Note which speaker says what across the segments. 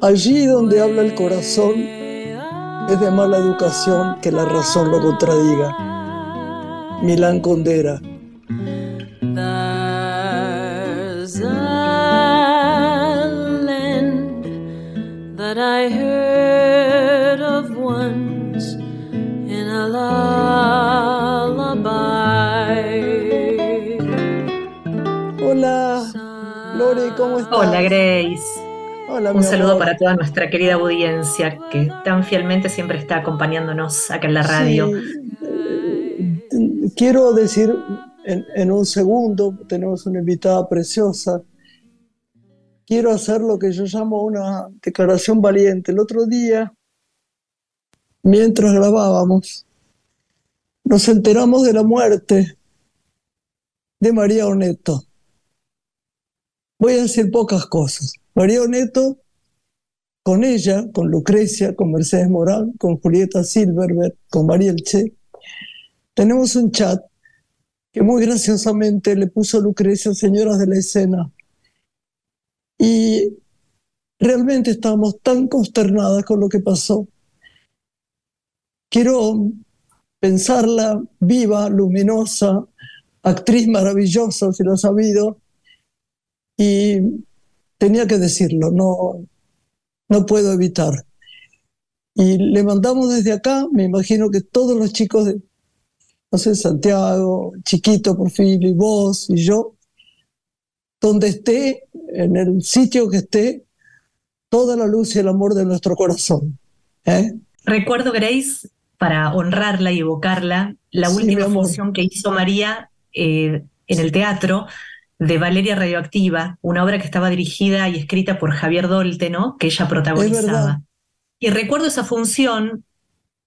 Speaker 1: Allí donde habla el corazón, es de mala educación que la razón lo contradiga. Milán Condera. Hola,
Speaker 2: Grace. Un saludo para toda nuestra querida audiencia que tan fielmente siempre está acompañándonos acá en la radio.
Speaker 1: Eh, quiero decir en, un segundo, tenemos una invitada preciosa. Quiero hacer lo que yo llamo una declaración valiente. El otro día, mientras grabábamos, nos enteramos de la muerte de María Oneto. Voy a decir pocas cosas. María Oneto, con ella, con Lucrecia, con Mercedes Morán, con Julieta Silverberg, con María Elche, tenemos un chat que muy graciosamente le puso Lucrecia Señoras de la Escena. Y realmente estábamos tan consternadas con lo que pasó. Quiero pensarla viva, luminosa, actriz maravillosa, si lo ha sabido, y tenía que decirlo, no, no puedo evitar. Y le mandamos desde acá, me imagino que todos los chicos de, no sé, Santiago, Chiquito, Porfirio, y vos y yo, donde esté, en el sitio que esté, toda la luz y el amor de nuestro corazón. ¿eh?
Speaker 2: Recuerdo, Grace, para honrarla y evocarla, la última función que hizo María eh, en el teatro de Valeria Radioactiva, una obra que estaba dirigida y escrita por Javier Dolte, ¿no? que ella protagonizaba. Y recuerdo esa función,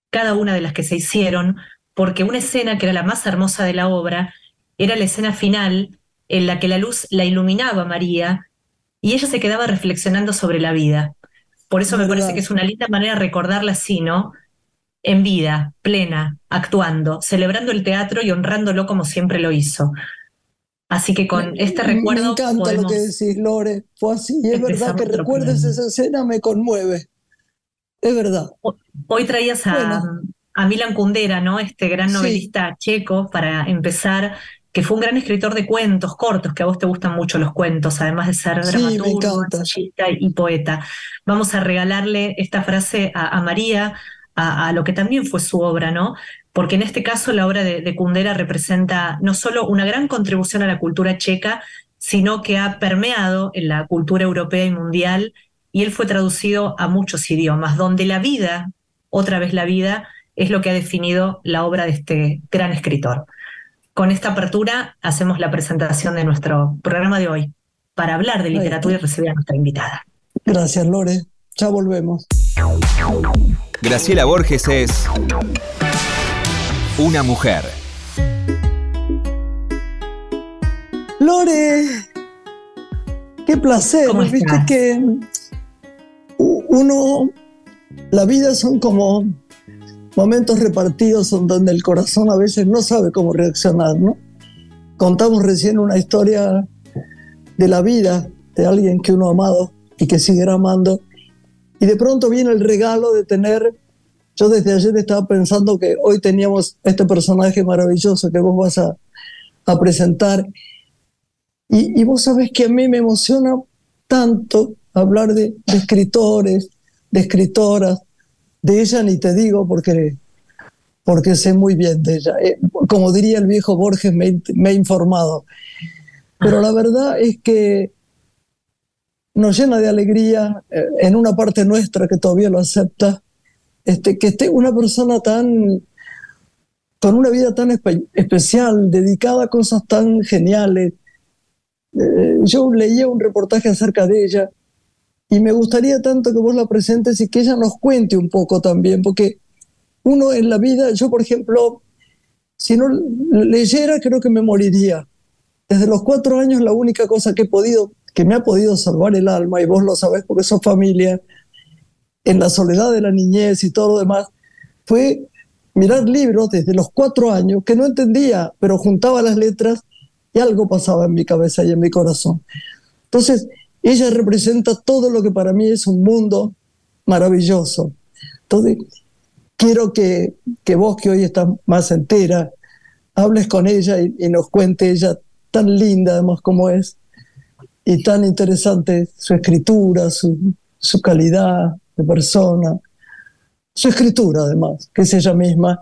Speaker 2: cada una de las que se hicieron, porque una escena que era la más hermosa de la obra era la escena final en la que la luz la iluminaba a María y ella se quedaba reflexionando sobre la vida. Por eso me parece que es una linda manera de recordarla así, ¿no? En vida, plena, actuando, celebrando el teatro y honrándolo como siempre lo hizo. Así que con este recuerdo.
Speaker 1: Me encanta lo que decís, Lore. Fue así. Y es verdad que recuerdes esa escena, me conmueve. Es verdad.
Speaker 2: Hoy traías a, a Milan Kundera, ¿no? Este gran novelista checo, para empezar, que fue un gran escritor de cuentos cortos, que a vos te gustan mucho los cuentos, además de ser dramaturgo, y poeta. Vamos a regalarle esta frase a, María, a, a, lo que también fue su obra, ¿no? Porque en este caso la obra de, Kundera representa no solo una gran contribución a la cultura checa, sino que ha permeado en la cultura europea y mundial, y él fue traducido a muchos idiomas, donde la vida, otra vez la vida, es lo que ha definido la obra de este gran escritor. Con esta apertura hacemos la presentación de nuestro programa de hoy para hablar de literatura y recibir a nuestra invitada.
Speaker 1: Gracias, Lore. Ya volvemos.
Speaker 3: Graciela Borges es una mujer.
Speaker 1: Lore, qué placer. Viste que uno, la vida son como momentos repartidos donde el corazón a veces no sabe cómo reaccionar, ¿no? Contamos recién una historia de la vida de alguien que uno ha amado y que seguirá amando. Y de pronto viene el regalo de tener yo desde ayer estaba pensando que hoy teníamos este personaje maravilloso que vos vas a, presentar. Y, vos sabés que a mí me emociona tanto hablar de, escritores, de escritoras. De ella ni te digo porque, porque sé muy bien de ella. Eh, como diría el viejo Borges, me, me he informado. Pero la verdad es que nos llena de alegría eh, en una parte nuestra que todavía lo acepta este, que esté una persona tan, con una vida tan especial, dedicada a cosas tan geniales. Eh, yo leía un reportaje acerca de ella y me gustaría tanto que vos la presentes y que ella nos cuente un poco también, porque uno en la vida, yo por ejemplo, si no leyera creo que me moriría. Desde los cuatro años la única cosa que he podido, que me ha podido salvar el alma, y vos lo sabés porque sos familia, en la soledad de la niñez y todo lo demás, fue mirar libros desde los cuatro años que no entendía, pero juntaba las letras y algo pasaba en mi cabeza y en mi corazón. Entonces, ella representa todo lo que para mí es un mundo maravilloso. Entonces, quiero que, que vos, que hoy estás más entera, hables con ella y, nos cuente ella tan linda además como es y tan interesante su escritura, su, su calidad persona, su escritura además, que es ella misma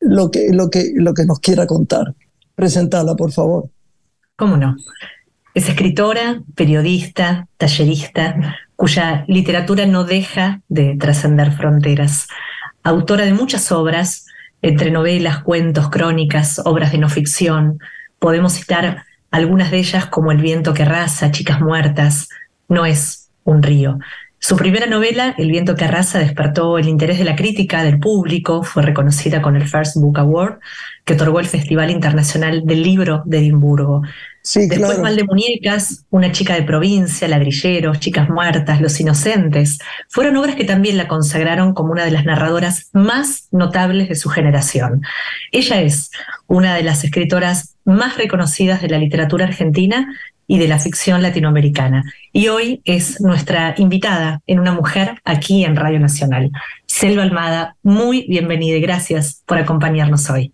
Speaker 1: lo que, lo que, lo que nos quiera contar. Presentala, por favor.
Speaker 2: ¿Cómo no? Es escritora, periodista, tallerista, cuya literatura no deja de trascender fronteras. Autora de muchas obras, entre novelas, cuentos, crónicas, obras de no ficción. Podemos citar algunas de ellas como El viento que arrasa, Chicas muertas, No es un río. Su primera novela, El viento que arrasa, despertó el interés de la crítica, del público, fue reconocida con el First Book Award, que otorgó el Festival Internacional del Libro de Edimburgo. Después Mal de Muñecas, Una chica de provincia, Ladrilleros, Chicas muertas, Los inocentes, fueron obras que también la consagraron como una de las narradoras más notables de su generación. Ella es una de las escritoras más reconocidas de la literatura argentina y de la ficción latinoamericana. Y hoy es nuestra invitada en Una Mujer aquí en Radio Nacional. Selva Almada, muy bienvenida y gracias por acompañarnos hoy.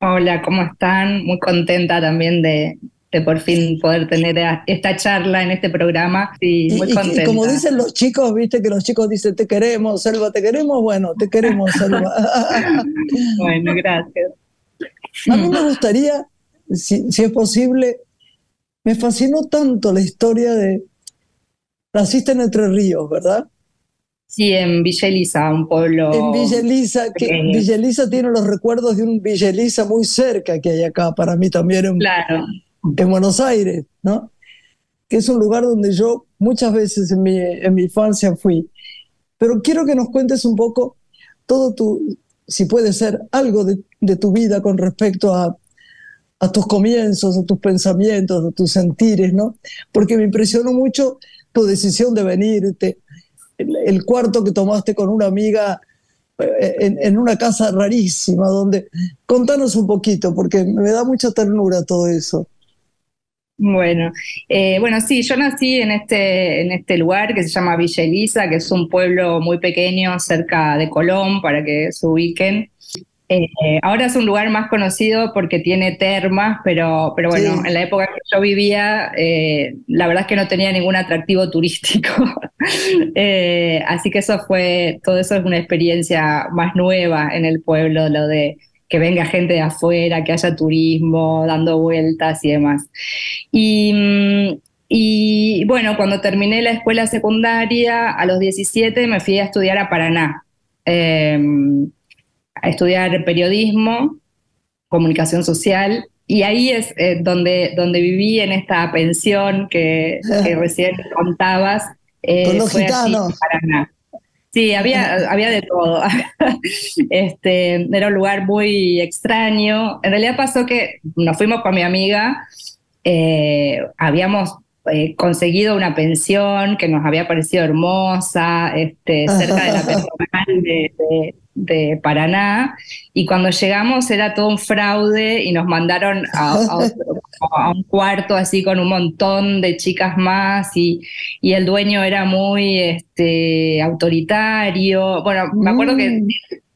Speaker 4: Hola, ¿cómo están? Muy contenta también de, por fin poder tener esta charla en este programa. Sí, muy contenta.
Speaker 1: Y, como dicen los chicos, viste que los chicos dicen, te queremos, Selva, te queremos, bueno, te queremos, Selva.
Speaker 4: bueno, gracias.
Speaker 1: A mí me gustaría, si, si es posible, me fascinó tanto la historia de... Naciste en Entre Ríos, ¿verdad?
Speaker 4: Sí, en Villa Elisa, un pueblo.
Speaker 1: En Villa Elisa, que Villa Elisa tiene los recuerdos de un Villa Elisa muy cerca que hay acá, para mí también en,
Speaker 4: claro.
Speaker 1: en Buenos Aires, ¿no? Que es un lugar donde yo muchas veces en mi, en mi infancia fui. Pero quiero que nos cuentes un poco todo tu, si puede ser, algo de, de tu vida con respecto a a tus comienzos, a tus pensamientos, a tus sentires, ¿no? Porque me impresionó mucho tu decisión de venirte, el, cuarto que tomaste con una amiga eh, en, una casa rarísima, donde... Contanos un poquito, porque me da mucha ternura todo eso.
Speaker 4: Bueno, eh, bueno, sí, yo nací en este, en este lugar que se llama Villa Elisa, que es un pueblo muy pequeño cerca de Colón, para que se ubiquen. Eh, ahora es un lugar más conocido porque tiene termas, pero, pero bueno, en la época que yo vivía, eh, la verdad es que no tenía ningún atractivo turístico. Eh, así que eso fue, todo eso es una experiencia más nueva en el pueblo, lo de que venga gente de afuera, que haya turismo, dando vueltas y demás. Y, mm, y bueno, cuando terminé la escuela secundaria, a los 17 me fui a estudiar a Paraná a estudiar periodismo, comunicación social, y ahí es eh, donde, donde viví en esta pensión que, recién contabas.
Speaker 1: Eh, Con los gitanos.
Speaker 4: Sí, había, había de todo. este, era un lugar muy extraño. En realidad pasó que nos fuimos con mi amiga, eh, habíamos eh, conseguido una pensión que nos había parecido hermosa, este, cerca de la pensión de, de Paraná y cuando llegamos era todo un fraude y nos mandaron a, un cuarto así con un montón de chicas más y, y el dueño era muy este, autoritario. Bueno, me acuerdo que mm.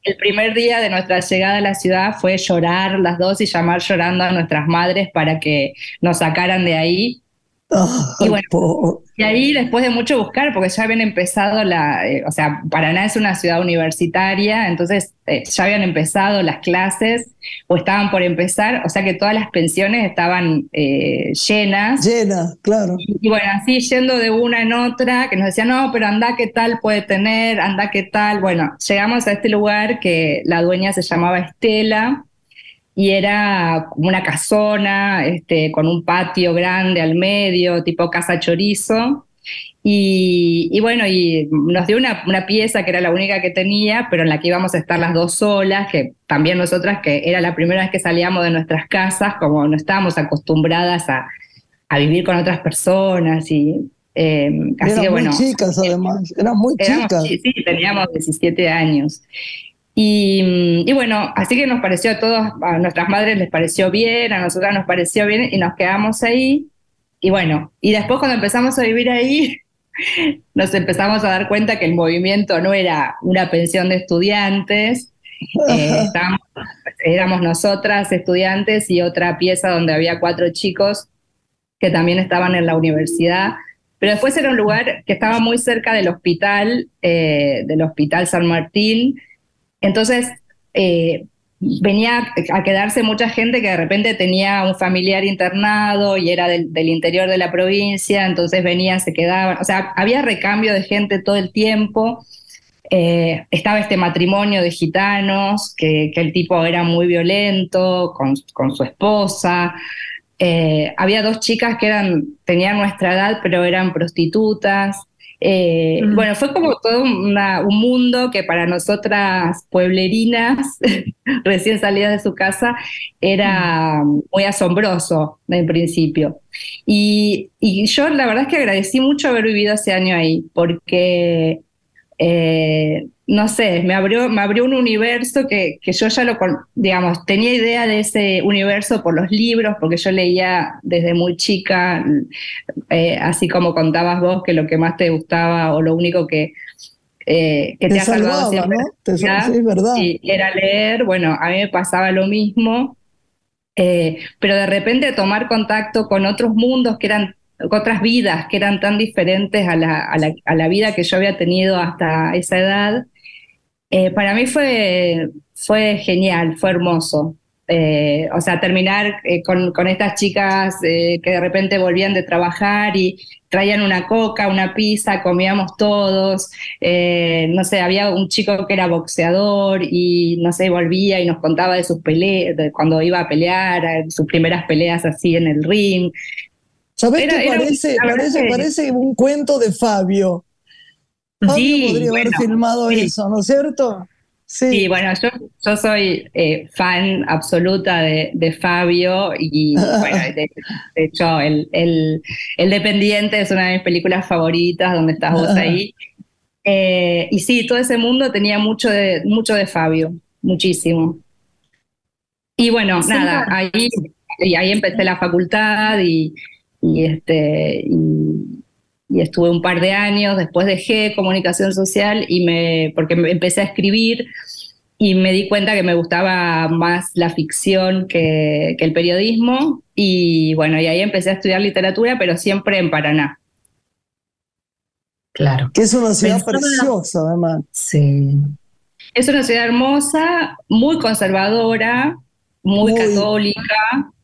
Speaker 4: el primer día de nuestra llegada a la ciudad fue llorar las dos y llamar llorando a nuestras madres para que nos sacaran de ahí y bueno, y ahí después de mucho buscar, porque ya habían empezado la, eh, o sea, Paraná es una ciudad universitaria, entonces eh, ya habían empezado las clases o estaban por empezar, o sea que todas las pensiones estaban eh, llenas.
Speaker 1: Llenas, claro.
Speaker 4: Y, bueno, así yendo de una en otra, que nos decían, no, pero anda qué tal puede tener, anda qué tal. Bueno, llegamos a este lugar que la dueña se llamaba Estela y era como una casona este, con un patio grande al medio, tipo casa chorizo. Y, bueno, y nos dio una, una, pieza que era la única que tenía, pero en la que íbamos a estar las dos solas, que también nosotras, que era la primera vez que salíamos de nuestras casas, como no estábamos acostumbradas a, a vivir con otras personas y...
Speaker 1: Eh, así que, bueno, muy chicas además, eran muy chicas.
Speaker 4: Sí, teníamos 17 años. Y, bueno, así que nos pareció a todos, a nuestras madres les pareció bien, a nosotras nos pareció bien y nos quedamos ahí. Y bueno, y después cuando empezamos a vivir ahí, nos empezamos a dar cuenta que el movimiento no era una pensión de estudiantes, eh, éramos nosotras estudiantes y otra pieza donde había cuatro chicos que también estaban en la universidad. Pero después era un lugar que estaba muy cerca del hospital, eh, del Hospital San Martín, entonces, eh, venía a quedarse mucha gente que de repente tenía un familiar internado y era del, interior de la provincia, entonces venía, se quedaban, o sea, había recambio de gente todo el tiempo. Eh, estaba este matrimonio de gitanos, que, el tipo era muy violento con, su esposa. Eh, había dos chicas que eran, tenían nuestra edad, pero eran prostitutas. Eh, bueno, fue como todo un mundo que para nosotras pueblerinas, recién salidas de su casa, era muy asombroso en principio. Y, y, yo la verdad es que agradecí mucho haber vivido ese año ahí, porque eh, no sé, me abrió, me abrió un universo que, que, yo ya lo, digamos, tenía idea de ese universo por los libros, porque yo leía desde muy chica, eh, así como contabas vos que lo que más te gustaba o lo único que, eh, que te, ha salvado siempre
Speaker 1: verdad.
Speaker 4: era leer, bueno, a mí me pasaba lo mismo, pero de repente tomar contacto con otros mundos que eran otras vidas que eran tan diferentes a la, a la, vida que yo había tenido hasta esa edad, eh, para mí fue, fue genial, fue hermoso. Eh, o sea, terminar eh, con, con, estas chicas que de repente volvían de trabajar y traían una coca, una pizza, comíamos todos. no sé, había un chico que era boxeador y no sé, volvía y nos contaba de sus peleas, de cuando iba a pelear, sus primeras peleas así en el ring.
Speaker 1: ¿Sabés qué parece, parece, parece un cuento de Fabio? Fabio podría haber filmado eso, ¿no es cierto?
Speaker 4: Sí. bueno, yo, yo soy eh, fan absoluta de, Fabio y bueno, de, hecho el, el, Dependiente es una de mis películas favoritas donde estás vos ahí. Eh, y sí, todo ese mundo tenía mucho de, mucho de Fabio, muchísimo. Y bueno, nada, ahí, y ahí empecé la facultad y, y, este, y, estuve un par de años, después dejé comunicación social y me, porque empecé a escribir y me di cuenta que me gustaba más la ficción que, el periodismo y bueno, y ahí empecé a estudiar literatura, pero siempre en Paraná.
Speaker 1: Claro. Que es una ciudad preciosa, además.
Speaker 4: Sí. Es una ciudad hermosa, muy conservadora, muy, católica.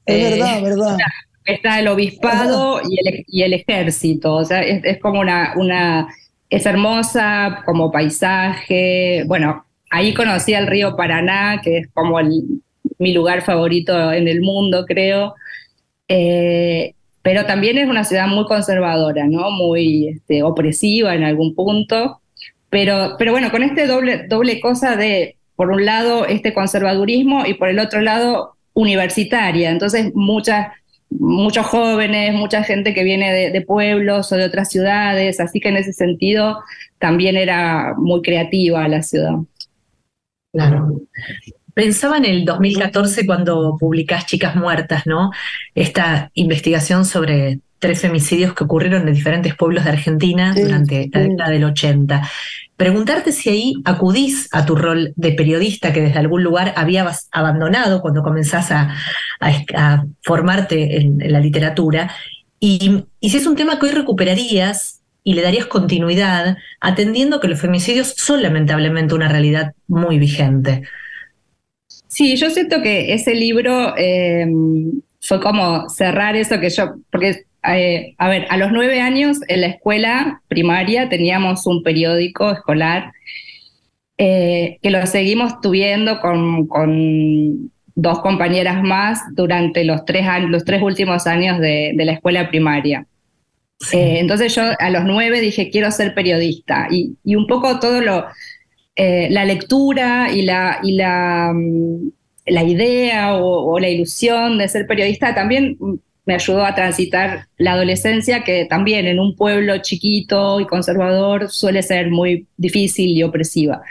Speaker 1: Es verdad, eh, verdad
Speaker 4: está el obispado y el, ejército, o sea, es, como una, una, es hermosa como paisaje, bueno, ahí conocí el río Paraná, que es como mi lugar favorito en el mundo, creo, eh, pero también es una ciudad muy conservadora, ¿no? Muy este, opresiva en algún punto, pero, pero bueno, con este doble, doble cosa de, por un lado, este conservadurismo y por el otro lado, universitaria, entonces muchas muchos jóvenes, mucha gente que viene de, pueblos o de otras ciudades, así que en ese sentido también era muy creativa la ciudad.
Speaker 2: Claro. Pensaba en el 2014 cuando publicás Chicas Muertas, ¿no? Esta investigación sobre tres femicidios que ocurrieron en diferentes pueblos de Argentina durante la década del 80 preguntarte si ahí acudís a tu rol de periodista que desde algún lugar habías abandonado cuando comenzás a, formarte en, la literatura, y, si es un tema que hoy recuperarías y le darías continuidad, atendiendo que los femicidios son lamentablemente una realidad muy vigente.
Speaker 4: Sí, yo siento que ese libro eh, fue como cerrar eso que yo, porque eh, a ver, a los nueve años en la escuela primaria teníamos un periódico escolar eh, que lo seguimos tuviendo con, dos compañeras más durante los tres, los tres últimos años de, la escuela primaria. Eh, entonces yo a los nueve dije, quiero ser periodista. Y, un poco todo lo, la lectura y la, y la, mm, la idea o, o, la ilusión de ser periodista también me ayudó a transitar la adolescencia, que también en un pueblo chiquito y conservador suele ser muy difícil y opresiva.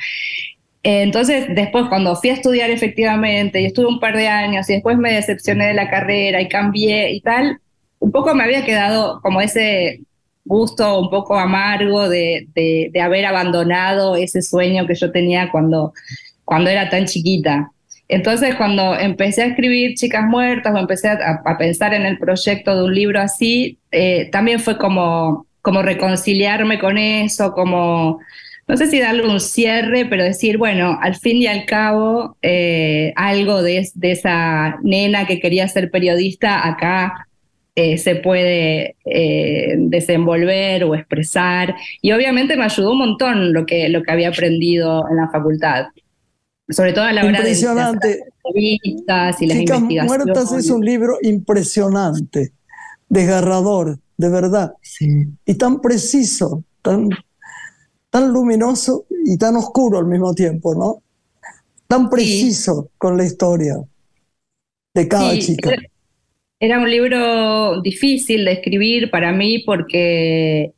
Speaker 4: entonces, después cuando fui a estudiar efectivamente y estuve un par de años y después me decepcioné de la carrera y cambié y tal, un poco me había quedado como ese gusto un poco amargo de, de, haber abandonado ese sueño que yo tenía cuando, cuando era tan chiquita. Entonces, cuando empecé a escribir Chicas Muertas o empecé a, pensar en el proyecto de un libro así, eh, también fue como, como reconciliarme con eso, como no sé si darle un cierre, pero decir, bueno, al fin y al cabo, eh, algo de, esa nena que quería ser periodista acá eh, se puede desenvolver o expresar. Y obviamente me ayudó un montón lo que, lo que había aprendido en la facultad. Sobre todo a la hora de
Speaker 1: las entrevistas y las Chicas investigaciones. Muertas es un libro impresionante, desgarrador, de verdad. Y tan preciso, tan tan luminoso y tan oscuro al mismo tiempo, ¿no? Tan preciso con la historia de cada chica.
Speaker 4: Era, un libro difícil de escribir para mí porque,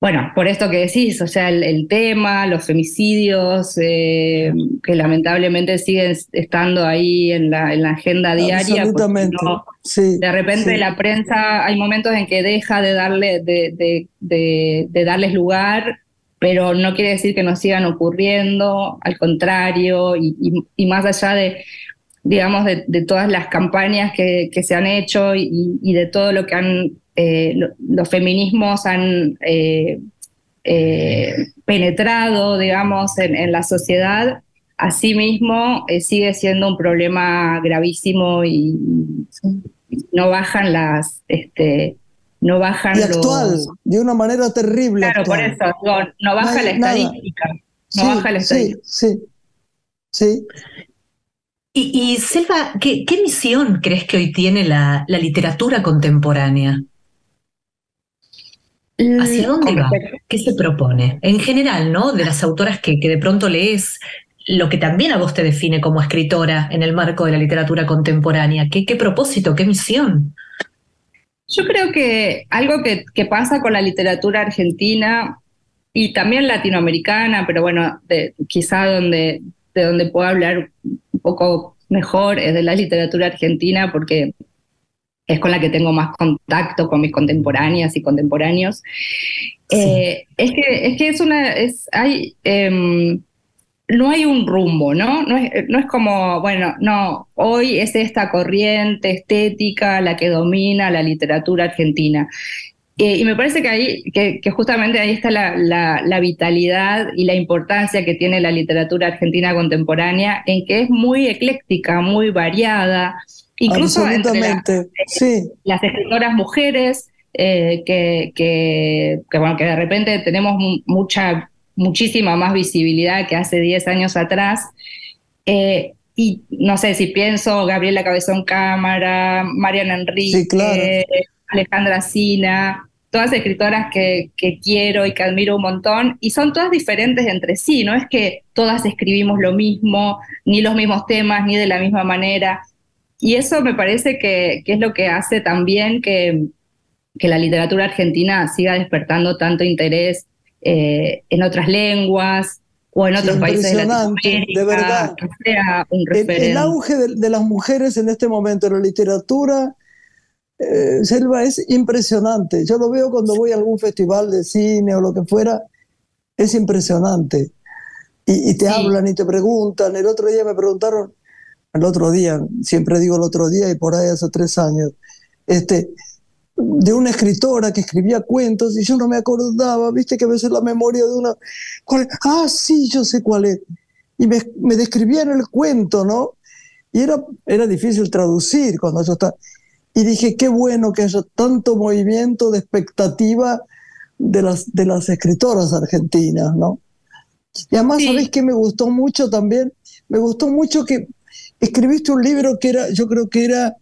Speaker 4: bueno, por esto que decís, o sea, el, tema, los femicidios, eh, que lamentablemente siguen estando ahí en la, en la agenda diaria.
Speaker 1: Absolutamente. sí,
Speaker 4: de repente la prensa, hay momentos en que deja de, darle, de, de darles lugar pero no quiere decir que no sigan ocurriendo, al contrario, y, más allá de, digamos, de, todas las campañas que, se han hecho y, de todo lo que han, eh, los feminismos han eh, eh, penetrado, digamos, en, la sociedad, asimismo sigue siendo un problema gravísimo y no bajan las... Este, no bajan
Speaker 1: y actual, de una manera terrible.
Speaker 4: Claro, por eso, no, baja la estadística. No baja la estadística.
Speaker 1: Sí, sí.
Speaker 2: Y, Selva, ¿qué, misión crees que hoy tiene la, literatura contemporánea? ¿Hacia dónde va? ¿Qué se propone? En general, ¿no? De las autoras que, que de pronto lees, lo que también a vos te define como escritora en el marco de la literatura contemporánea. ¿Qué, qué propósito, qué misión?
Speaker 4: Yo creo que algo que, pasa con la literatura argentina y también latinoamericana, pero bueno, quizá donde, de donde puedo hablar un poco mejor es de la literatura argentina porque es con la que tengo más contacto con mis contemporáneas y contemporáneos. Eh, es, que, es que es una, es, hay, em, no hay un rumbo, ¿no? No es, no es, como, bueno, no, hoy es esta corriente estética la que domina la literatura argentina. Eh, y me parece que ahí, que, justamente ahí está la, la, vitalidad y la importancia que tiene la literatura argentina contemporánea, en que es muy ecléctica, muy variada, incluso entre sí. las escritoras mujeres, eh, que, que, que, bueno, que de repente tenemos mucha muchísima más visibilidad que hace 10 años atrás. Eh, y no sé si pienso Gabriela Cabezón Cámara, Mariana Enrique, Alejandra Sina, todas escritoras que, que, quiero y que admiro un montón, y son todas diferentes entre sí, no es que todas escribimos lo mismo, ni los mismos temas, ni de la misma manera. Y eso me parece que, que es lo que hace también que, que la literatura argentina siga despertando tanto interés eh, en otras lenguas o en otros países de Latinoamérica,
Speaker 1: de verdad. El, auge de, las mujeres en este momento en la literatura, eh, Selva, es impresionante. Yo lo veo cuando voy a algún festival de cine o lo que fuera, es impresionante. Y, te hablan y te preguntan. El otro día me preguntaron, el otro día, siempre digo el otro día y por ahí hace tres años, este, de una escritora que escribía cuentos y yo no me acordaba, viste que a veces la memoria de una... ¿cuál Ah, sí, yo sé cuál es. Y me, me describían el cuento, ¿no? Y era, era difícil traducir cuando yo estaba... Y dije, qué bueno que haya tanto movimiento de expectativa de las, de las escritoras argentinas, ¿no? Y además, ¿sabés qué me gustó mucho también? Me gustó mucho que escribiste un libro que era, yo creo que era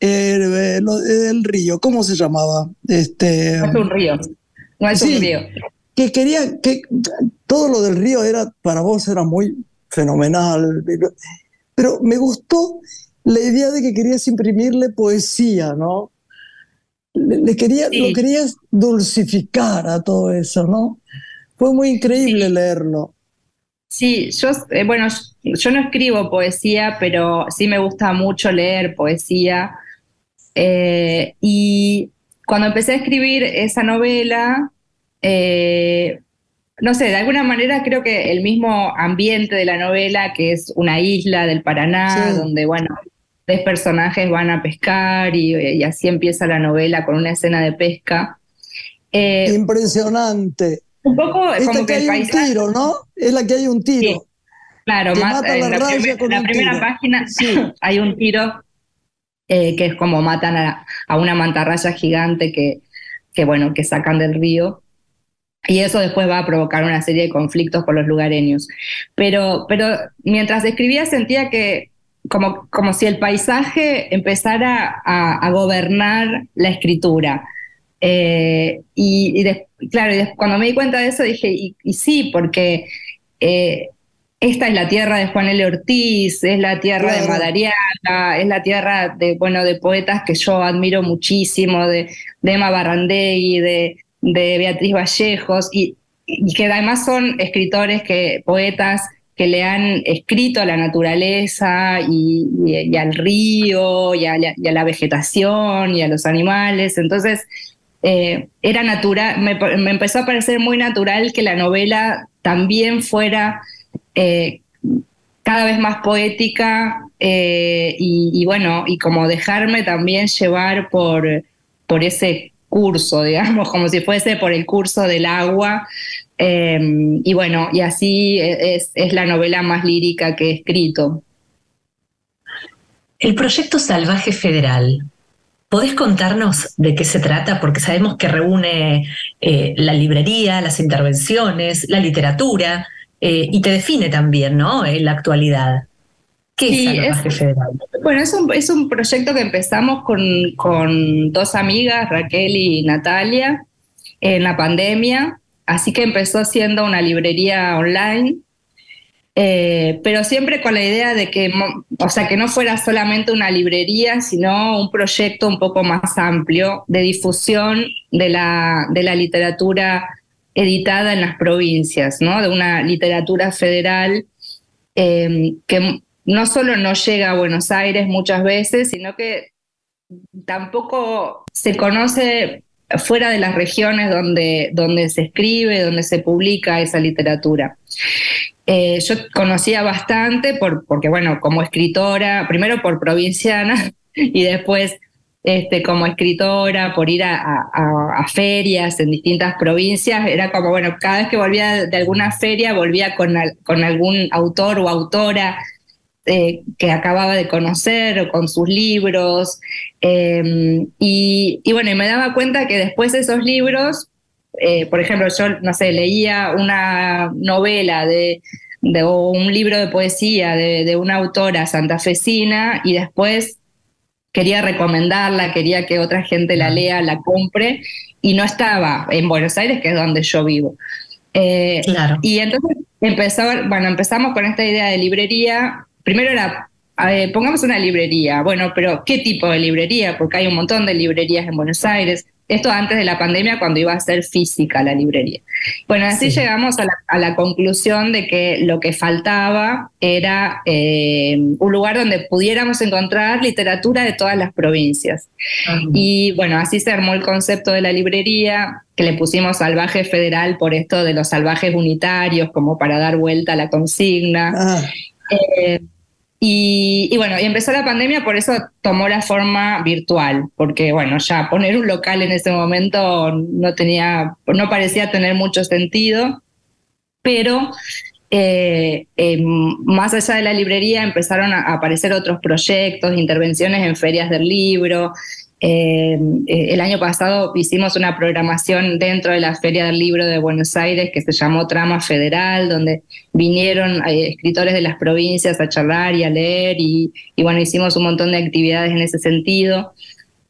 Speaker 1: el, el, río, ¿cómo se llamaba?
Speaker 4: Este, es un río. No es un río.
Speaker 1: Que quería que todo lo del río era para vos era muy fenomenal, pero me gustó la idea de que querías imprimirle poesía, ¿no? Le, quería, Lo querías dulcificar a todo eso, ¿no? Fue muy increíble leerlo.
Speaker 4: Sí, yo, eh, bueno, yo no escribo poesía, pero sí me gusta mucho leer poesía. Eh, y cuando empecé a escribir esa novela, eh, no sé, de alguna manera creo que el mismo ambiente de la novela, que es una isla del Paraná, donde, bueno, tres personajes van a pescar y, así empieza la novela con una escena de pesca.
Speaker 1: Impresionante.
Speaker 4: Un poco como
Speaker 1: que, hay un tiro, ¿no? Es la que hay un tiro.
Speaker 4: Claro, mata en la, primera página hay un tiro eh, que es como matan a, una mantarraya gigante que, que, bueno, que sacan del río. Y eso después va a provocar una serie de conflictos con los lugareños. Pero, pero mientras escribía sentía que como, como si el paisaje empezara a gobernar la escritura. Eh, y, claro, cuando me di cuenta de eso dije, y, sí, porque eh, esta es la tierra de Juan L. Ortiz, es la tierra de Madariaga, es la tierra de, bueno, de poetas que yo admiro muchísimo, de, de Emma Barrandegui, de, de Beatriz Vallejos, y, que además son escritores, que, poetas que le han escrito a la naturaleza y, al río y a, la vegetación y a los animales. Entonces, eh, era natural, me, empezó a parecer muy natural que la novela también fuera eh, cada vez más poética eh, y, bueno, y como dejarme también llevar por, por ese curso, digamos, como si fuese por el curso del agua. Y bueno, y así es, es la novela más lírica que he escrito.
Speaker 2: El proyecto Salvaje Federal, ¿Podés contarnos de qué se trata? Porque sabemos que reúne eh, la librería, las intervenciones, la literatura eh, y te define también, ¿no? En la actualidad.
Speaker 4: ¿Qué es Federal? Bueno, es un, es un, proyecto que empezamos con, con dos amigas, Raquel y Natalia, en la pandemia. Así que empezó siendo una librería online eh, pero siempre con la idea de que, o sea, que no fuera solamente una librería, sino un proyecto un poco más amplio de difusión de la, de la literatura editada en las provincias, ¿no? De una literatura federal em, que no solo no llega a Buenos Aires muchas veces, sino que tampoco se conoce fuera de las regiones donde, donde se escribe, donde se publica esa literatura. Eh, yo conocía bastante por, porque, bueno, como escritora, primero por provinciana y después este, como escritora, por ir a, ferias en distintas provincias, era como, bueno, cada vez que volvía de alguna feria, volvía con, con algún autor o autora eh, que acababa de conocer, con sus libros. Em, y, y, bueno, y me daba cuenta que después de esos libros eh, por ejemplo, yo, no sé, leía una novela de, o un libro de poesía de, una autora santafesina y después quería recomendarla, quería que otra gente la lea, la compre, y no estaba en Buenos Aires, que es donde yo vivo. Eh, claro. Y entonces empezó, bueno, empezamos con esta idea de librería. Primero era, pongamos una librería. Bueno, pero ¿qué tipo de librería? Porque hay un montón de librerías en Buenos Aires. Esto antes de la pandemia, cuando iba a ser física la librería. Bueno, así llegamos a la, conclusión de que lo que faltaba era eh, un lugar donde pudiéramos encontrar literatura de todas las provincias. Y bueno, así se armó el concepto de la librería, que le pusimos salvaje federal por esto de los salvajes unitarios, como para dar vuelta a la consigna. Ah. Eh, y, bueno, y empezó la pandemia, por eso tomó la forma virtual, porque bueno, ya poner un local en ese momento no tenía, no parecía tener mucho sentido, pero eh, eh, más allá de la librería empezaron a aparecer otros proyectos, intervenciones en ferias del libro, eh, el año pasado hicimos una programación dentro de la Feria del Libro de Buenos Aires que se llamó Trama Federal, donde vinieron eh, escritores de las provincias a charlar y a leer y, bueno, hicimos un montón de actividades en ese sentido.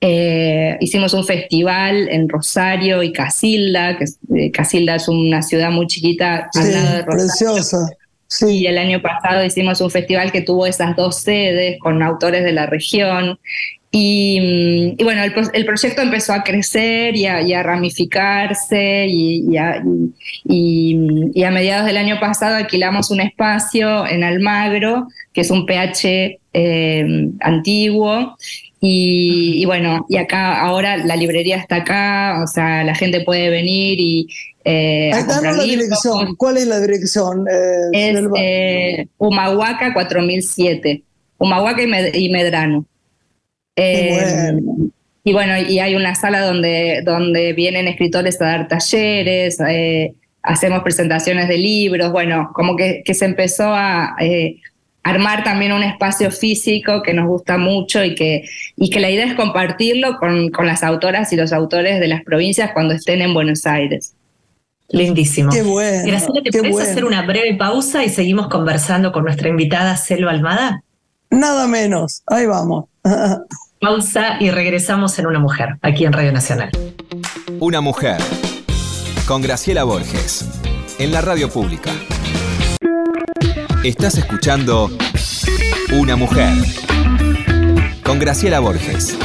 Speaker 4: Eh, hicimos un festival en Rosario y Casilda, que Casilda es una ciudad muy chiquita al lado de Rosario. Preciosa. Sí. Y el año pasado hicimos un festival que tuvo esas dos sedes con autores de la región Y, bueno, el, proyecto empezó a crecer y a, ramificarse y, a, mediados del año pasado alquilamos un espacio en Almagro, que es un PH eh, antiguo. Y, bueno, y acá ahora la librería está acá, o sea, la gente puede venir y...
Speaker 1: Eh, la dirección. ¿Cuál es la dirección?
Speaker 4: Eh, es eh, Humahuaca 4007. Humahuaca y Medrano. Eh, y bueno, y hay una sala donde, donde vienen escritores a dar talleres, eh, hacemos presentaciones de libros, bueno, como que, se empezó a eh, armar también un espacio físico que nos gusta mucho y que, y que la idea es compartirlo con, las autoras y los autores de las provincias cuando estén en Buenos Aires.
Speaker 2: Lindísimo.
Speaker 1: Qué bueno.
Speaker 2: Graciela, ¿te puedes hacer una breve pausa y seguimos conversando con nuestra invitada Selva Almada?
Speaker 1: Nada menos. Ahí vamos.
Speaker 2: Pausa y regresamos en Una Mujer, aquí en Radio Nacional.
Speaker 3: Una Mujer, con Graciela Borges, en la radio pública. Estás escuchando Una Mujer, con Graciela Borges.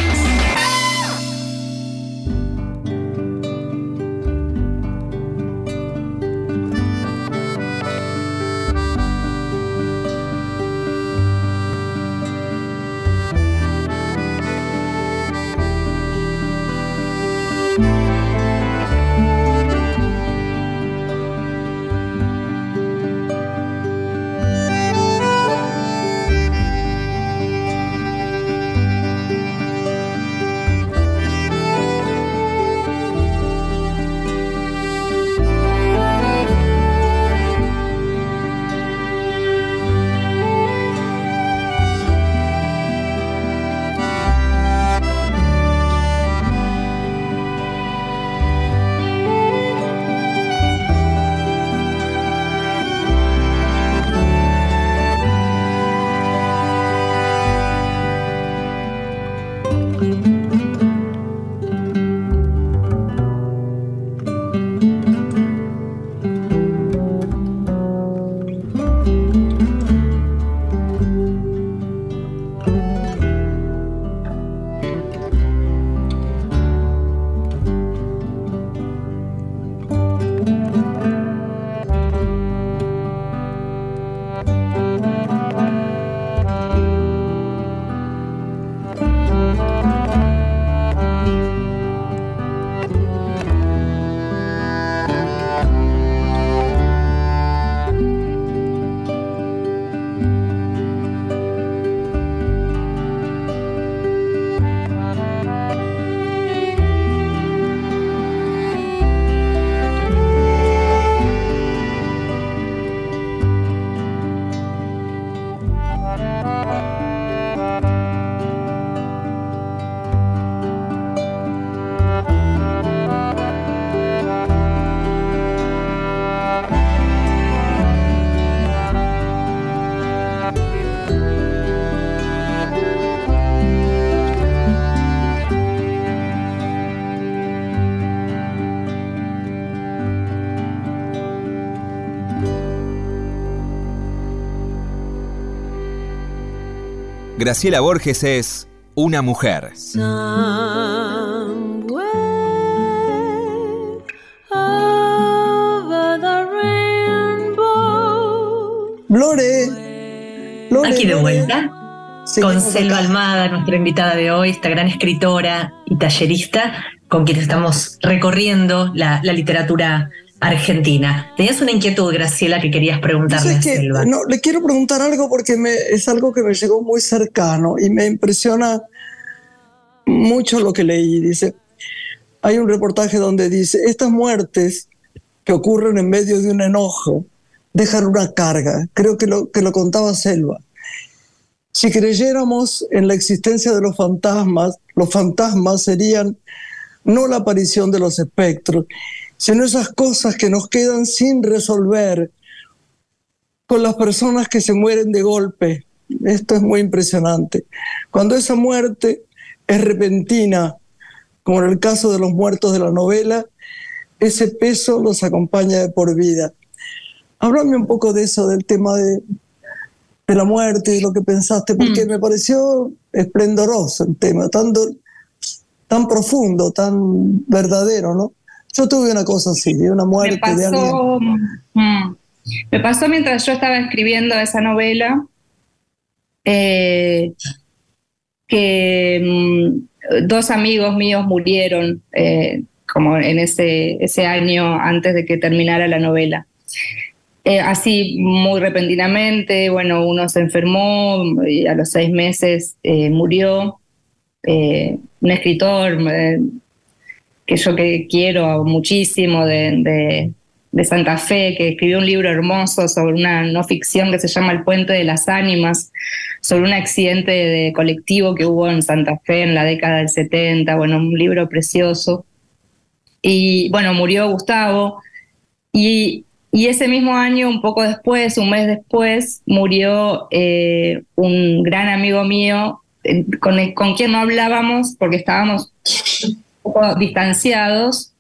Speaker 3: Graciela Borges es una mujer.
Speaker 1: Lore.
Speaker 2: Aquí de vuelta. con Selva Almada, nuestra invitada de hoy, esta gran escritora y tallerista con quien estamos recorriendo la literatura Argentina. Tenías una inquietud, Graciela, que querías preguntarle a Selva.
Speaker 1: No, le quiero preguntar algo porque me, es algo que me llegó muy cercano y me impresiona mucho lo que leí. Dice, hay un reportaje donde dice, estas muertes que ocurren en medio de un enojo dejan una carga. Creo que lo, que lo contaba Selva. Si creyéramos en la existencia de los fantasmas, los fantasmas serían no la aparición de los espectros, sino esas cosas que nos quedan sin resolver con las personas que se mueren de golpe. Esto es muy impresionante. Cuando esa muerte es repentina, como en el caso de los muertos de la novela, ese peso los acompaña de por vida. Háblame un poco de eso, del tema de, de la muerte y lo que pensaste, porque mm. me pareció esplendoroso el tema, tan, tan profundo, tan verdadero, ¿no? Yo tuve una cosa así, de una muerte de alguien.
Speaker 4: Mm, me pasó mientras yo estaba escribiendo esa novela eh, que mm, dos amigos míos murieron eh, como en ese, ese año antes de que terminara la novela. Eh, así muy repentinamente, bueno, uno se enfermó y a los seis meses eh, murió. Eh, un escritor que yo que quiero muchísimo de, Santa Fe, que escribió un libro hermoso sobre una no ficción que se llama El Puente de las Ánimas, sobre un accidente de colectivo que hubo en Santa Fe en la década del 70, bueno, un libro precioso. Y bueno, murió Gustavo. Y y ese mismo año, un poco después, un mes después, murió eh, un gran amigo mío con, con quien no hablábamos porque estábamos poco distanciados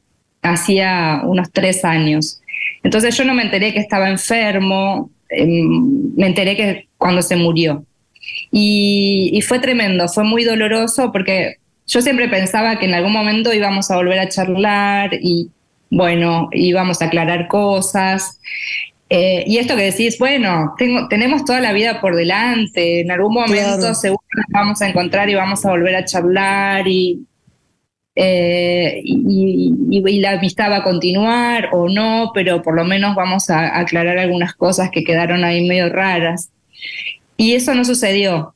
Speaker 4: hacía unos tres años. Entonces yo no me enteré que estaba enfermo, em, me enteré que cuando se murió. Y, y, fue tremendo, fue muy doloroso porque yo siempre pensaba que en algún momento íbamos a volver a charlar y, bueno, íbamos a aclarar cosas. Eh, y esto que decís, bueno, tengo, tenemos toda la vida por delante, en algún momento seguro nos vamos a encontrar y vamos a volver a charlar y, eh, y, la amistad va a continuar o no, pero por lo menos vamos a aclarar algunas cosas que quedaron ahí medio raras. Y eso no sucedió.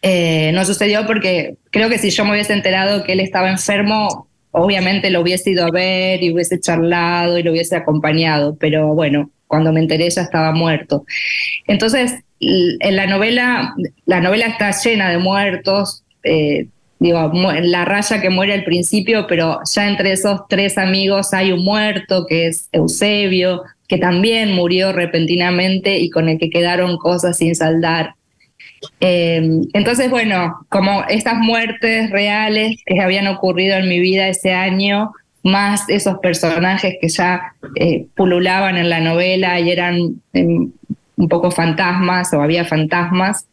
Speaker 4: Eh, no sucedió porque creo que si yo me hubiese enterado que él estaba enfermo, obviamente lo hubiese ido a ver y hubiese charlado y lo hubiese acompañado, pero bueno, cuando me enteré ya estaba muerto. Entonces, en la novela, la novela está llena de muertos, eh, digo, la raya que muere al principio, pero ya entre esos tres amigos hay un muerto que es Eusebio, que también murió repentinamente y con el que quedaron cosas sin saldar. Em, entonces, bueno, como estas muertes reales que habían ocurrido en mi vida ese año, más esos personajes que ya eh, pululaban en la novela y eran em, un poco fantasmas o había fantasmas,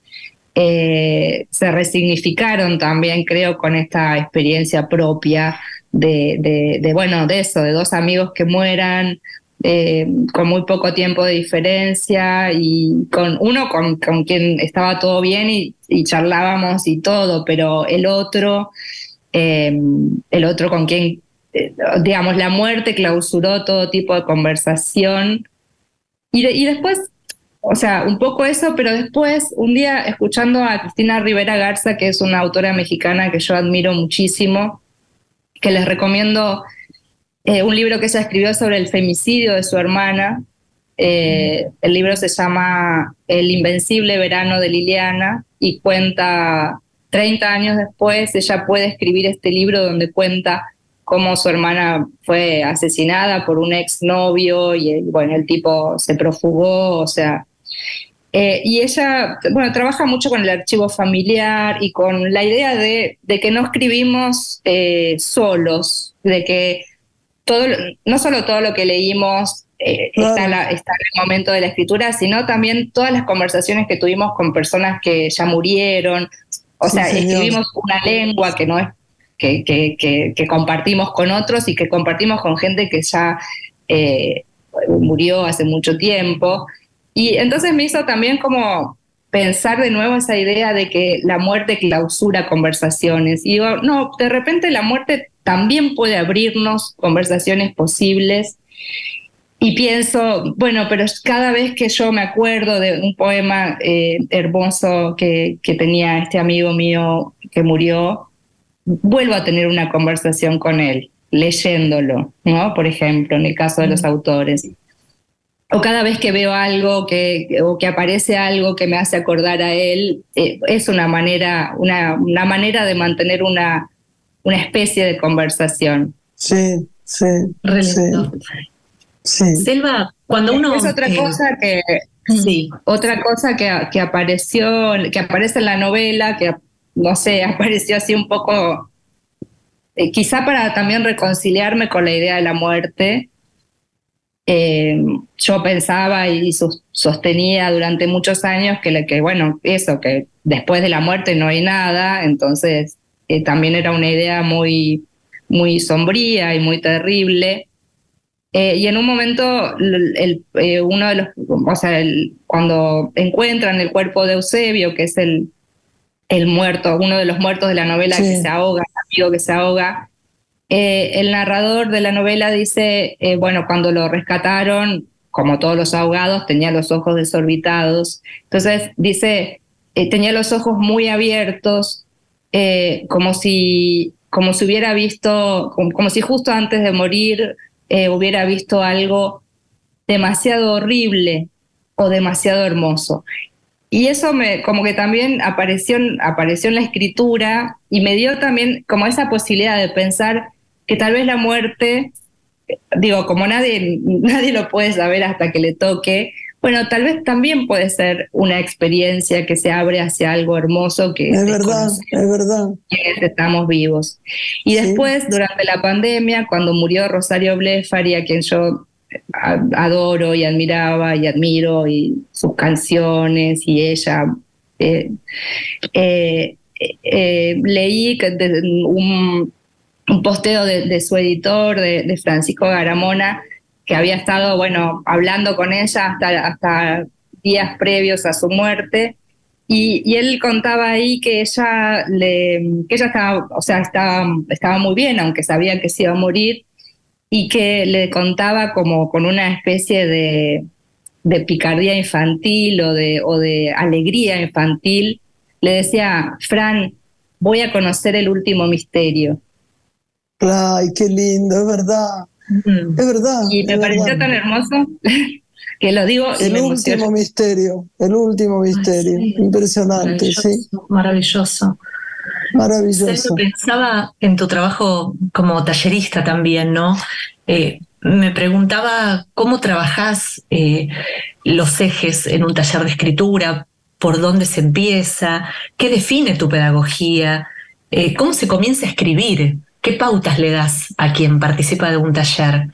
Speaker 4: eh, se resignificaron también, creo, con esta experiencia propia de, de, bueno, de eso, de dos amigos que mueran, eh, con muy poco tiempo de diferencia y con uno con, quien estaba todo bien y, charlábamos y todo, pero el otro, eh, el otro con quien, digamos, la muerte clausuró todo tipo de conversación. Y después, o sea, un poco eso, pero después, un día escuchando a Cristina Rivera Garza, que es una autora mexicana que yo admiro muchísimo, que les recomiendo eh, un libro que ella escribió sobre el femicidio de su hermana. Eh, el libro se llama El invencible verano de Liliana y cuenta 30 años después, ella puede escribir este libro donde cuenta cómo su hermana fue asesinada por un exnovio y bueno, el tipo se profugó, o sea, eh, y ella, bueno, trabaja mucho con el archivo familiar y con la idea de, que no escribimos solos, de que no solo todo lo que leímos eh, está, en el momento de la escritura, sino también todas las conversaciones que tuvimos con personas que ya murieron. O sea, escribimos una lengua que no es que, que, compartimos con otros y que compartimos con gente que ya eh, murió hace mucho tiempo. Y entonces me hizo también como pensar de nuevo esa idea de que la muerte clausura conversaciones. Y digo, no, de repente la muerte también puede abrirnos conversaciones posibles. Y pienso, bueno, pero cada vez que yo me acuerdo de un poema eh, hermoso que, que tenía este amigo mío que murió, vuelvo a tener una conversación con él, leyéndolo, ¿no? Por ejemplo, en el caso de los autores o cada vez que veo algo que, o que aparece algo que me hace acordar a él, eh, es una manera, una, una, manera de mantener una, una especie de conversación.
Speaker 1: Sí, sí.
Speaker 2: Sí. Selva, cuando uno.
Speaker 4: Es otra cosa que. Sí. Otra cosa que, que, apareció, que aparece en la novela, que no sé, apareció así un poco. Eh, quizá para también reconciliarme con la idea de la muerte eh, yo pensaba y sostenía durante muchos años que, que, bueno, eso, que después de la muerte no hay nada, entonces eh, también era una idea muy, muy sombría y muy terrible. Eh, y en un momento, el, uno de los, o sea, cuando encuentran el cuerpo de Eusebio, que es el, el muerto, uno de los muertos de la novela que se ahoga, el amigo que se ahoga, eh, el narrador de la novela dice, eh, bueno, cuando lo rescataron, como todos los ahogados, tenía los ojos desorbitados. Entonces dice, eh, tenía los ojos muy abiertos, como, si, como si hubiera visto, como, si justo antes de morir hubiera visto algo demasiado horrible o demasiado hermoso. Y eso me, como que también apareció, apareció en la escritura y me dio también como esa posibilidad de pensar que tal vez la muerte, digo, como nadie, nadie lo puede saber hasta que le toque, bueno, tal vez también puede ser una experiencia que se abre hacia algo hermoso que
Speaker 1: es verdad, es verdad.
Speaker 4: Que estamos vivos. Y después, durante la pandemia, cuando murió Rosario Blefari, a quien yo adoro y admiraba y admiro, y sus canciones y ella, eh, eh, eh, leí un, un posteo de, su editor, de, Francisco Garamona, que había estado, bueno, hablando con ella hasta, hasta días previos a su muerte. Y, él contaba ahí que ella, le, que ella estaba, o sea, estaba, estaba muy bien, aunque sabía que se iba a morir, y que le contaba como con una especie de, de picardía infantil o de, o de alegría infantil. Le decía, Fran, voy a conocer el último misterio.
Speaker 1: Ay, qué lindo, es verdad. Es verdad.
Speaker 4: Y me pareció tan hermoso que lo digo.
Speaker 1: El último misterio, el último misterio. Impresionante, sí.
Speaker 2: Maravilloso.
Speaker 1: Maravilloso.
Speaker 2: Pensaba en tu trabajo como tallerista también, ¿no? Eh, me preguntaba cómo trabajás eh, los ejes en un taller de escritura, por dónde se empieza, qué define tu pedagogía, eh, cómo se comienza a escribir. ¿Qué pautas le das a quien participa de un taller?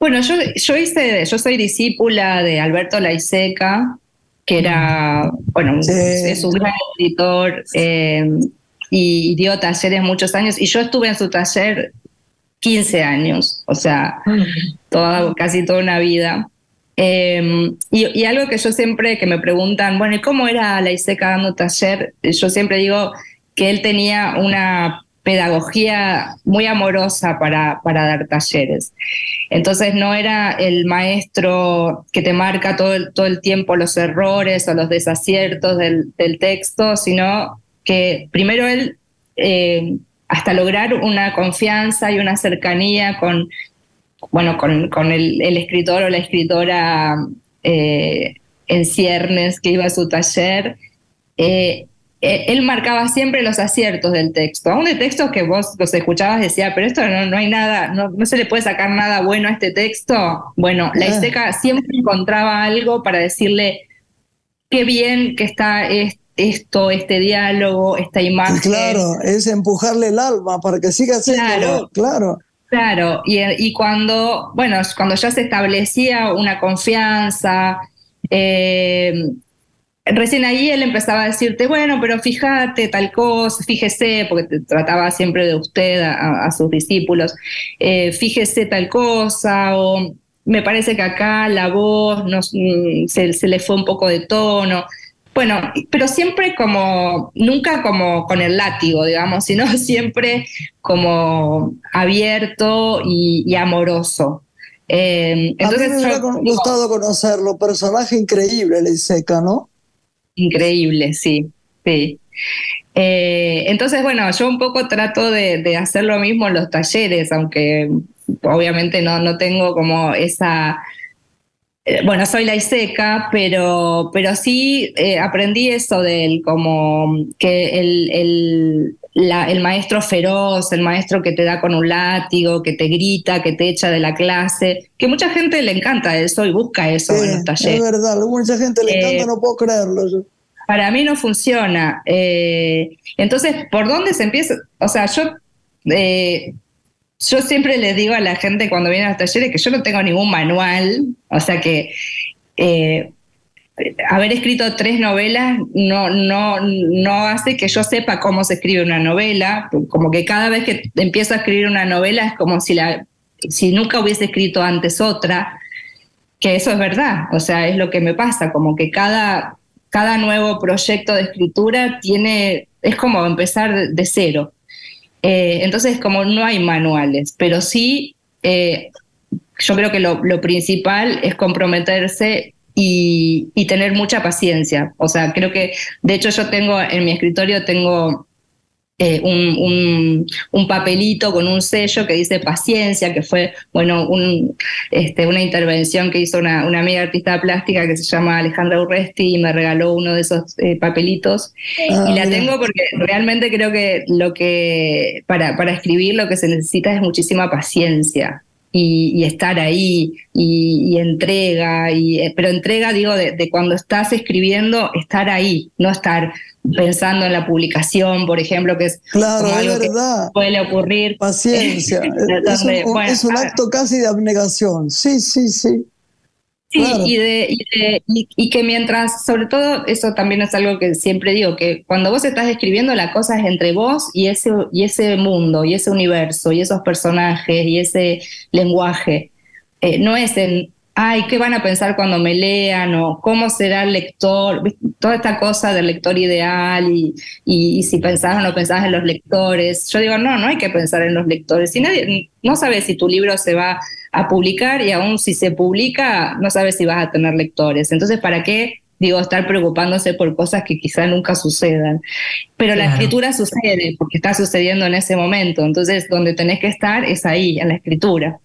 Speaker 4: Bueno, yo, yo hice, yo soy discípula de Alberto Laiseca, que era, bueno, es un gran editor eh, y dio talleres muchos años, y yo estuve en su taller 15 años, o sea, toda, casi toda una vida. Eh, y, y, algo que yo siempre, que me preguntan, bueno, ¿y cómo era Laiseca dando taller? Yo siempre digo que él tenía una pedagogía muy amorosa para, para dar talleres. Entonces no era el maestro que te marca todo el, todo el tiempo los errores o los desaciertos del, texto, sino que primero él, eh, hasta lograr una confianza y una cercanía con, bueno, con, el, escritor o la escritora eh, en ciernes que iba a su taller, eh, él marcaba siempre los aciertos del texto. Aún de textos que vos los escuchabas decía, pero esto no, hay nada, no, se le puede sacar nada bueno a este texto. Bueno, la ah. Iseca siempre encontraba algo para decirle qué bien que está esto, este diálogo, esta imagen.
Speaker 1: claro, es empujarle el alma para que siga siendo claro, claro.
Speaker 4: Claro, y, y, cuando, bueno, cuando ya se establecía una confianza, eh, recién ahí él empezaba a decirte, bueno, pero fíjate tal cosa, fíjese, porque trataba siempre de usted a, sus discípulos, eh, fíjese tal cosa, o me parece que acá la voz mm, se, le fue un poco de tono. Bueno, pero siempre como, nunca como con el látigo, digamos, sino siempre como abierto y, amoroso.
Speaker 1: Eh, entonces, a mí me hubiera gustado conocerlo, personaje increíble, Leiseca, ¿no?
Speaker 4: Increíble, sí, sí. Eh, entonces, bueno, yo un poco trato de, hacer lo mismo en los talleres, aunque obviamente no, no tengo como esa... Eh, bueno, soy la ISECA, pero, pero sí eh, aprendí eso de él, como que el, el, el maestro feroz, el maestro que te da con un látigo, que te grita, que te echa de la clase, que mucha gente le encanta eso y busca eso en los talleres.
Speaker 1: Es verdad, mucha gente le encanta, eh, no puedo creerlo.
Speaker 4: Para mí no funciona. Eh, entonces, ¿por dónde se empieza? O sea, yo eh, yo siempre les digo a la gente cuando viene a los talleres que yo no tengo ningún manual, o sea que eh, haber escrito tres novelas no, no, no hace que yo sepa cómo se escribe una novela, como que cada vez que empiezo a escribir una novela es como si, la, si nunca hubiese escrito antes otra, que eso es verdad, o sea, es lo que me pasa, como que cada, cada nuevo proyecto de escritura tiene, es como empezar de cero. Eh, entonces, como no hay manuales, pero sí, eh, yo creo que lo, lo principal es comprometerse y, tener mucha paciencia. O sea, creo que, de hecho, yo tengo en mi escritorio, tengo eh, un, un, papelito con un sello que dice paciencia, que fue, bueno, un, este, una intervención que hizo una, una, amiga artista plástica que se llama Alejandra Urresti y me regaló uno de esos eh, papelitos. Ah, y la tengo porque realmente creo que lo que, para, para escribir lo que se necesita es muchísima paciencia y, estar ahí y, entrega, y, eh, pero entrega, digo, de, cuando estás escribiendo, estar ahí, no estar pensando en la publicación, por ejemplo, que es
Speaker 1: claro, algo verdad.
Speaker 4: que puede ocurrir.
Speaker 1: Paciencia, es, un, acto casi de abnegación, sí, sí, sí.
Speaker 4: Sí, y, de, y, que mientras, sobre todo, eso también es algo que siempre digo, que cuando vos estás escribiendo, la cosa es entre vos y ese, y ese mundo, y ese universo, y esos personajes, y ese lenguaje. Eh, no es en, ay, ¿qué van a pensar cuando me lean? o cómo será el lector, toda esta cosa del lector ideal y, y, si pensás o no pensás en los lectores. Yo digo, no, no hay que pensar en los lectores. Si nadie, no sabes si tu libro se va a publicar y aún si se publica, no sabes si vas a tener lectores. Entonces, ¿para qué? Digo, estar preocupándose por cosas que quizá nunca sucedan. Pero la escritura sucede porque está sucediendo en ese momento. Entonces, donde tenés que estar es ahí, en la escritura.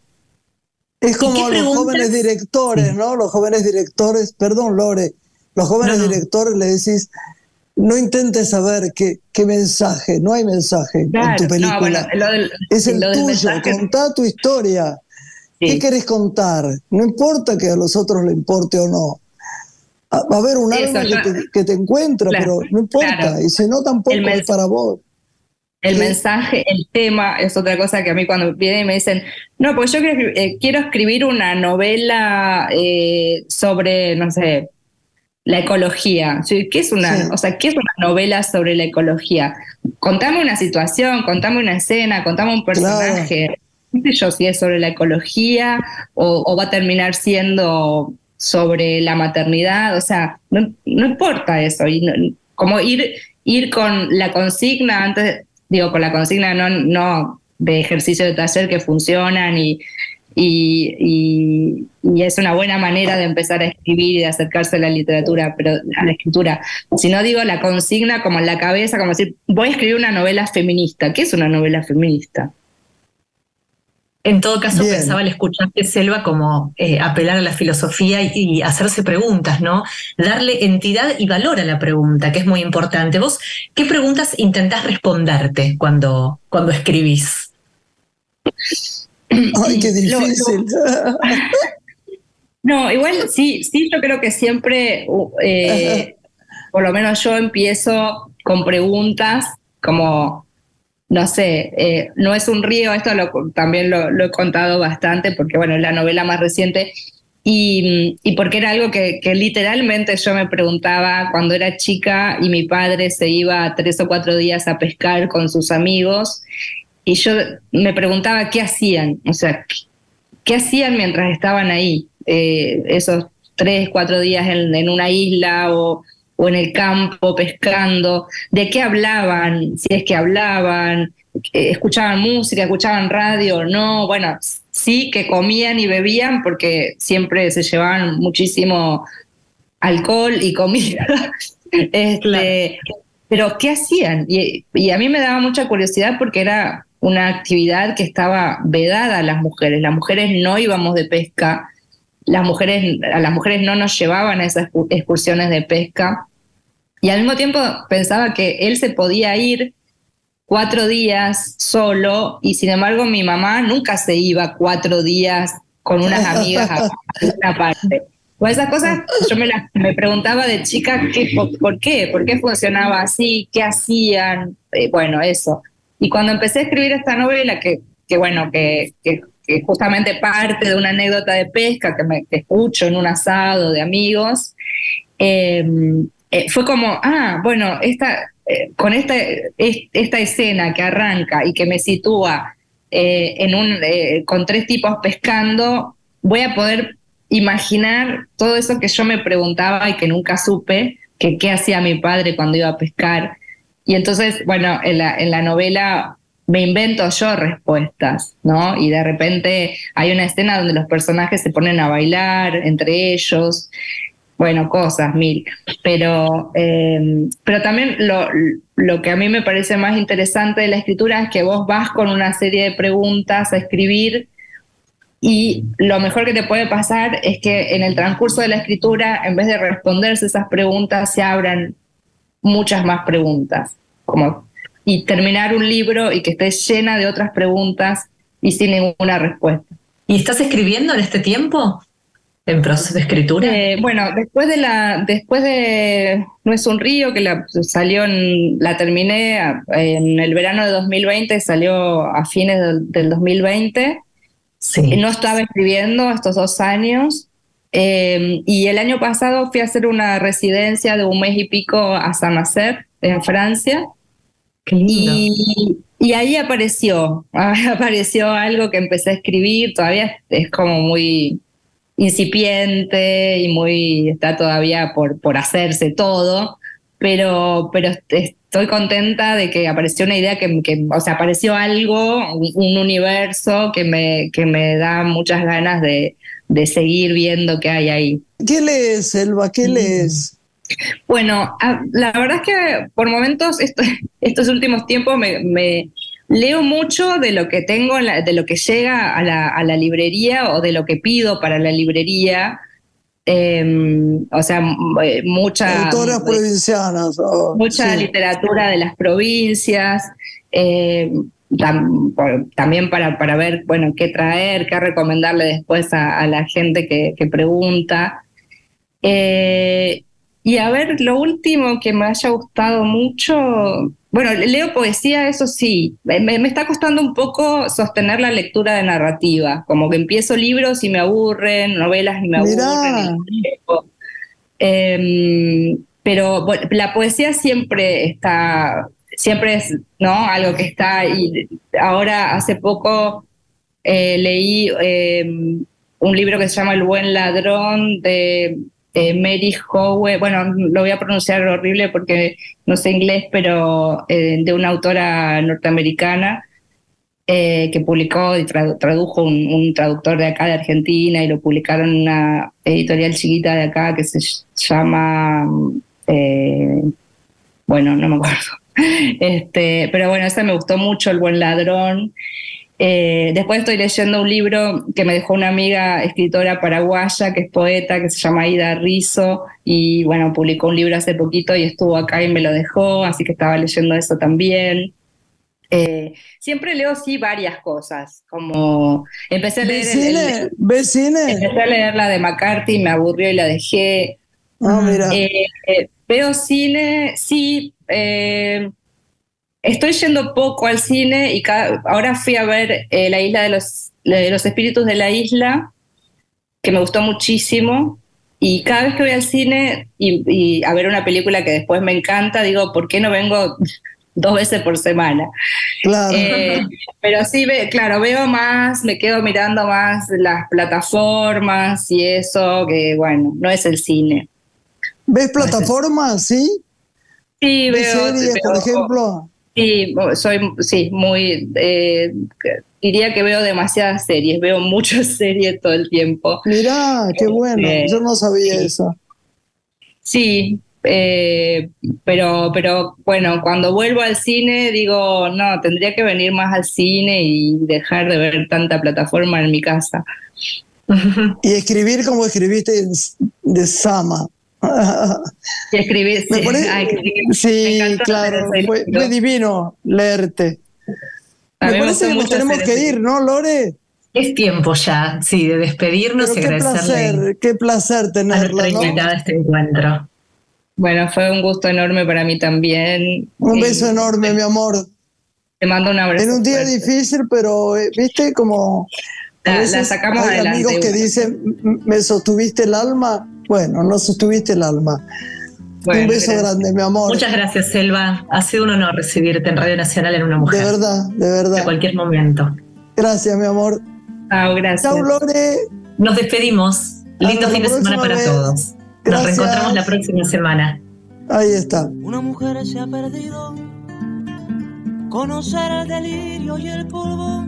Speaker 1: Es como los jóvenes directores, ¿no? Los jóvenes directores, perdón, Lore, los jóvenes directores le decís, no intentes saber qué, qué mensaje, no hay mensaje en tu película. es el tuyo, contá tu historia. ¿Qué querés contar? No importa que a los otros le importe o no. Va a haber un alma que, te, encuentra, pero no importa. Y si no, tampoco es para vos.
Speaker 4: El mensaje, el tema, es otra cosa que a mí cuando vienen y me dicen, no, pues yo quiero, escribir eh, una novela eh, sobre, no sé, la ecología. ¿Qué es una, o sea, ¿qué es una novela sobre la ecología? Contame una situación, contame una escena, contame un personaje no yo si es sobre la ecología o, va a terminar siendo sobre la maternidad, o sea, no, importa eso, y como ir, ir con la consigna antes, digo, con la consigna no, no de ejercicio de taller que funcionan y, y, y, es una buena manera de empezar a escribir y de acercarse a la literatura, pero a la escritura. Si no digo la consigna como en la cabeza, como decir, voy a escribir una novela feminista. ¿Qué es una novela feminista?
Speaker 2: En todo caso, pensaba al escucharte, Selva, como eh, apelar a la filosofía y, hacerse preguntas, ¿no? Darle entidad y valor a la pregunta, que es muy importante. ¿Vos qué preguntas intentás responderte cuando, cuando escribís?
Speaker 1: Ay, qué difícil.
Speaker 4: no, igual sí, sí, yo creo que siempre, eh, por lo menos yo empiezo con preguntas como no sé, eh, no es un río, esto también lo, he contado bastante porque, bueno, es la novela más reciente y, porque era algo que, literalmente yo me preguntaba cuando era chica y mi padre se iba tres o cuatro días a pescar con sus amigos y yo me preguntaba qué hacían, o sea, qué, hacían mientras estaban ahí, eh, esos tres, cuatro días en una isla o o en el campo pescando, de qué hablaban, si es que hablaban, eh, escuchaban música, escuchaban radio, no, bueno, sí que comían y bebían porque siempre se llevaban muchísimo alcohol y comida. este, Pero ¿qué hacían? Y, y a mí me daba mucha curiosidad porque era una actividad que estaba vedada a las mujeres. Las mujeres no íbamos de pesca, las mujeres, a las mujeres no nos llevaban a esas excursiones de pesca. Y al mismo tiempo pensaba que él se podía ir cuatro días solo y sin embargo mi mamá nunca se iba cuatro días con unas amigas a una parte. O esas cosas yo me, me preguntaba de chica ¿qué, por, qué, por qué funcionaba así, qué hacían, eh, bueno, eso. Y cuando empecé a escribir esta novela, que que bueno, que, que, justamente parte de una anécdota de pesca que me escucho en un asado de amigos, em, eh, fue como, ah, bueno, esta, eh, con esta, esta escena que arranca y que me sitúa eh, en un, con tres tipos pescando, voy a poder imaginar todo eso que yo me preguntaba y que nunca supe, que qué hacía mi padre cuando iba a pescar. Y entonces, bueno, en la, en la novela me invento yo respuestas, ¿no? Y de repente hay una escena donde los personajes se ponen a bailar entre ellos, bueno, cosas, mil. Pero, em, pero también lo, lo que a mí me parece más interesante de la escritura es que vos vas con una serie de preguntas a escribir y lo mejor que te puede pasar es que en el transcurso de la escritura, en vez de responderse esas preguntas, se abran muchas más preguntas. Como, y terminar un libro y que esté llena de otras preguntas y sin ninguna respuesta.
Speaker 2: ¿Y estás escribiendo en este tiempo? ¿En proceso de escritura?
Speaker 4: Eh, bueno, después de la, después de No es un río, que la salió en, la terminé en el verano de 2020, salió a fines del, del 2020. No estaba escribiendo estos dos años. Em, y el año pasado fui a hacer una residencia de un mes y pico a Saint-Nazaire, en Francia. Y, y, ahí apareció, apareció algo que empecé a escribir, todavía es como muy incipiente y muy, está todavía por, por hacerse todo, pero, pero estoy contenta de que apareció una idea que, o sea, apareció algo, un, universo que me, que me da muchas ganas de, de seguir viendo qué hay ahí.
Speaker 1: ¿Qué lees, Elba? ¿Qué mm. lees?
Speaker 4: Bueno, la verdad es que por momentos estos últimos tiempos me, leo mucho de lo que tengo, de lo que llega a la, a la librería o de lo que pido para la librería. Em, o sea, eh, mucha...
Speaker 1: Autoras provincianas.
Speaker 4: mucha literatura de las provincias. Em, también para, para ver, bueno, qué traer, qué recomendarle después a, la gente que, pregunta. Eh, y a ver, lo último que me haya gustado mucho, bueno, leo poesía, eso sí, me, está costando un poco sostener la lectura de narrativa, como que empiezo libros y me aburren, novelas y me aburren. Em, pero la poesía siempre está, siempre es ¿no? algo que está, y ahora hace poco eh, leí em, un libro que se llama El buen ladrón de eh, Mary Howe, bueno, lo voy a pronunciar horrible porque no sé inglés, pero eh, de una autora norteamericana eh, que publicó y tradujo un, traductor de acá de Argentina y lo publicaron en una editorial chiquita de acá que se llama, bueno, no me acuerdo. Este, pero bueno, ese me gustó mucho, El Buen Ladrón. Eh, después estoy leyendo un libro que me dejó una amiga escritora paraguaya, que es poeta, que se llama Ida Rizo, y bueno, publicó un libro hace poquito y estuvo acá y me lo dejó, así que estaba leyendo eso también. Eh, siempre leo sí varias cosas, como empecé a leer...
Speaker 1: cine?
Speaker 4: Empecé a leer la de McCarthy, me aburrió y la dejé.
Speaker 1: Ah, mira.
Speaker 4: Eh, veo cine, sí, Estoy yendo poco al cine y ahora fui a ver eh, La isla de los, los espíritus de la isla, que me gustó muchísimo. Y cada vez que voy al cine y, a ver una película que después me encanta, digo, ¿por qué no vengo dos veces por semana?
Speaker 1: Claro.
Speaker 4: Eh, pero sí, claro, veo más, me quedo mirando más las plataformas y eso, que bueno, no es el cine.
Speaker 1: ¿Ves plataformas, sí?
Speaker 4: Sí, veo.
Speaker 1: Series, por ejemplo?
Speaker 4: Sí, soy, sí, muy, eh, diría que veo demasiadas series, veo muchas series todo el tiempo.
Speaker 1: Mirá, qué bueno, eh, yo no sabía eso.
Speaker 4: Sí, eh, pero, pero bueno, cuando vuelvo al cine digo, no, tendría que venir más al cine y dejar de ver tanta plataforma en mi casa.
Speaker 1: Y escribir como escribiste de Sama.
Speaker 4: Y escribir,
Speaker 1: sí, claro, fue, divino leerte. Me, parece que nos tenemos que ir, ¿no, Lore?
Speaker 2: Es tiempo ya, sí, de despedirnos y
Speaker 1: qué Placer, qué placer tenerla.
Speaker 2: ¿no? este encuentro.
Speaker 4: Bueno, fue un gusto enorme para mí también.
Speaker 1: Un beso enorme, mi amor.
Speaker 4: Te mando un abrazo.
Speaker 1: En un día difícil, pero eh, viste como
Speaker 4: la, sacamos
Speaker 1: hay amigos que dicen, me sostuviste el alma. Bueno, no sostuviste el alma. un beso grande, mi amor.
Speaker 2: Muchas gracias, Selva. Ha sido un honor recibirte en Radio Nacional en una mujer.
Speaker 1: De verdad, de verdad.
Speaker 2: De cualquier momento.
Speaker 1: Gracias, mi amor.
Speaker 4: Chao, gracias.
Speaker 1: Chao, Lore.
Speaker 2: Nos despedimos. Lindo fin de semana para todos. Nos reencontramos la próxima semana.
Speaker 1: Ahí está.
Speaker 5: Una mujer se ha perdido. Conocer el delirio y el polvo.